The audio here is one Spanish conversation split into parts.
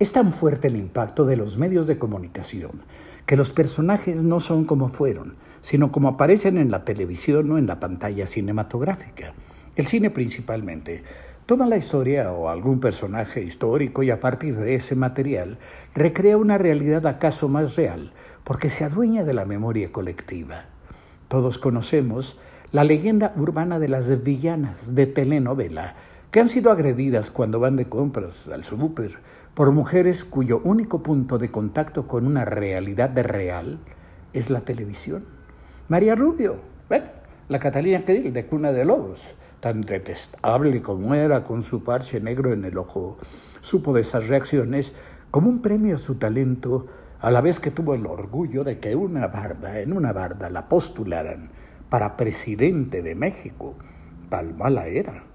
Es tan fuerte el impacto de los medios de comunicación que los personajes no son como fueron, sino como aparecen en la televisión o en la pantalla cinematográfica. El cine principalmente toma la historia o algún personaje histórico y a partir de ese material recrea una realidad acaso más real, porque se adueña de la memoria colectiva. Todos conocemos la leyenda urbana de las villanas de telenovela, que han sido agredidas cuando van de compras al súper por mujeres cuyo único punto de contacto con una realidad de real es la televisión. María Rubio, la Catalina Krill de Cuna de Lobos, tan detestable como era con su parche negro en el ojo, supo de esas reacciones como un premio a su talento, a la vez que tuvo el orgullo de que una barda, en una barda la postularan para presidente de México. Tal mala era.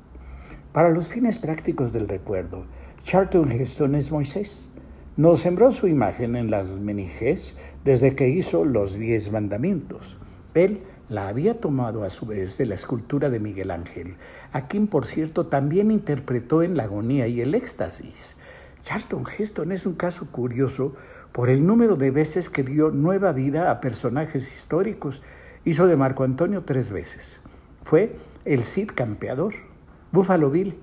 Para los fines prácticos del recuerdo, Charlton Heston es Moisés. Nos sembró su imagen en las menijes desde que hizo los diez mandamientos. Él la había tomado a su vez de la escultura de Miguel Ángel, a quien por cierto también interpretó en la agonía y el éxtasis. Charlton Heston es un caso curioso por el número de veces que dio nueva vida a personajes históricos. Hizo de Marco Antonio tres veces. Fue el Cid campeador, Buffalo Bill,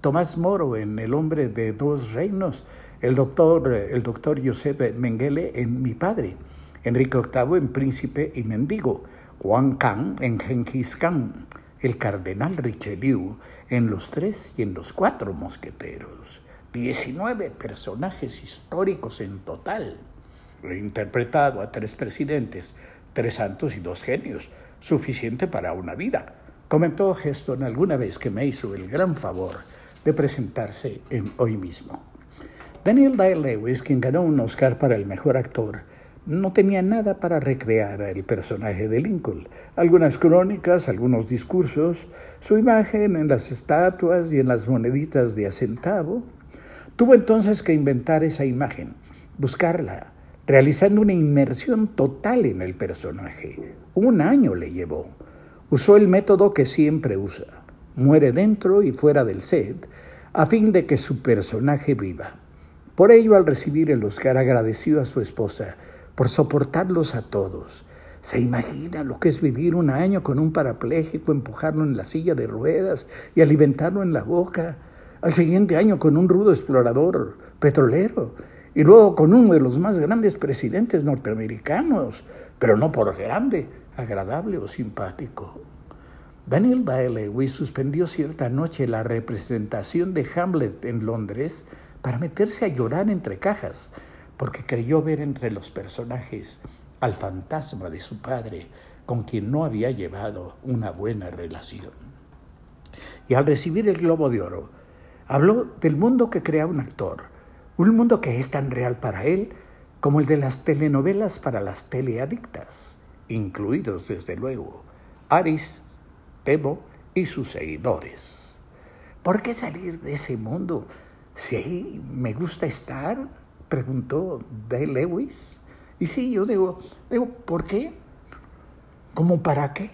Tomás Moro en El hombre de dos reinos, el doctor, el doctor Josep Mengele en Mi padre, Enrique VIII en Príncipe y Mendigo, Juan Kang en Genghis Khan, el cardenal Richelieu en Los Tres y en Los Cuatro Mosqueteros. 19 personajes históricos en total. He interpretado a tres presidentes, tres santos y dos genios, suficiente para una vida. Comentó Heston alguna vez que me hizo el gran favor de presentarse en hoy mismo. Daniel Day-Lewis, quien ganó un Oscar para el mejor actor, no tenía nada para recrear el personaje de Lincoln. Algunas crónicas, algunos discursos, su imagen en las estatuas y en las moneditas de a. Tuvo entonces que inventar esa imagen, buscarla, realizando una inmersión total en el personaje. Un año le llevó. Usó el método que siempre usa. Muere dentro y fuera del set, a fin de que su personaje viva. Por ello, al recibir el Oscar, agradeció a su esposa por soportarlos a todos. ¿Se imagina lo que es vivir un año con un parapléjico, empujarlo en la silla de ruedas y alimentarlo en la boca? Al siguiente año con un rudo explorador petrolero y luego con uno de los más grandes presidentes norteamericanos, pero no por grande, agradable o simpático. Daniel Day-Lewis suspendió cierta noche la representación de Hamlet en Londres para meterse a llorar entre cajas porque creyó ver entre los personajes al fantasma de su padre, con quien no había llevado una buena relación. Y al recibir el Globo de Oro, habló del mundo que crea un actor, un mundo que es tan real para él como el de las telenovelas para las teleadictas, incluidos desde luego Aris, Tebo y sus seguidores. ¿Por qué salir de ese mundo si ahí me gusta estar? preguntó Dale Lewis. Y sí, yo digo, digo, ¿por qué? ¿Cómo para qué?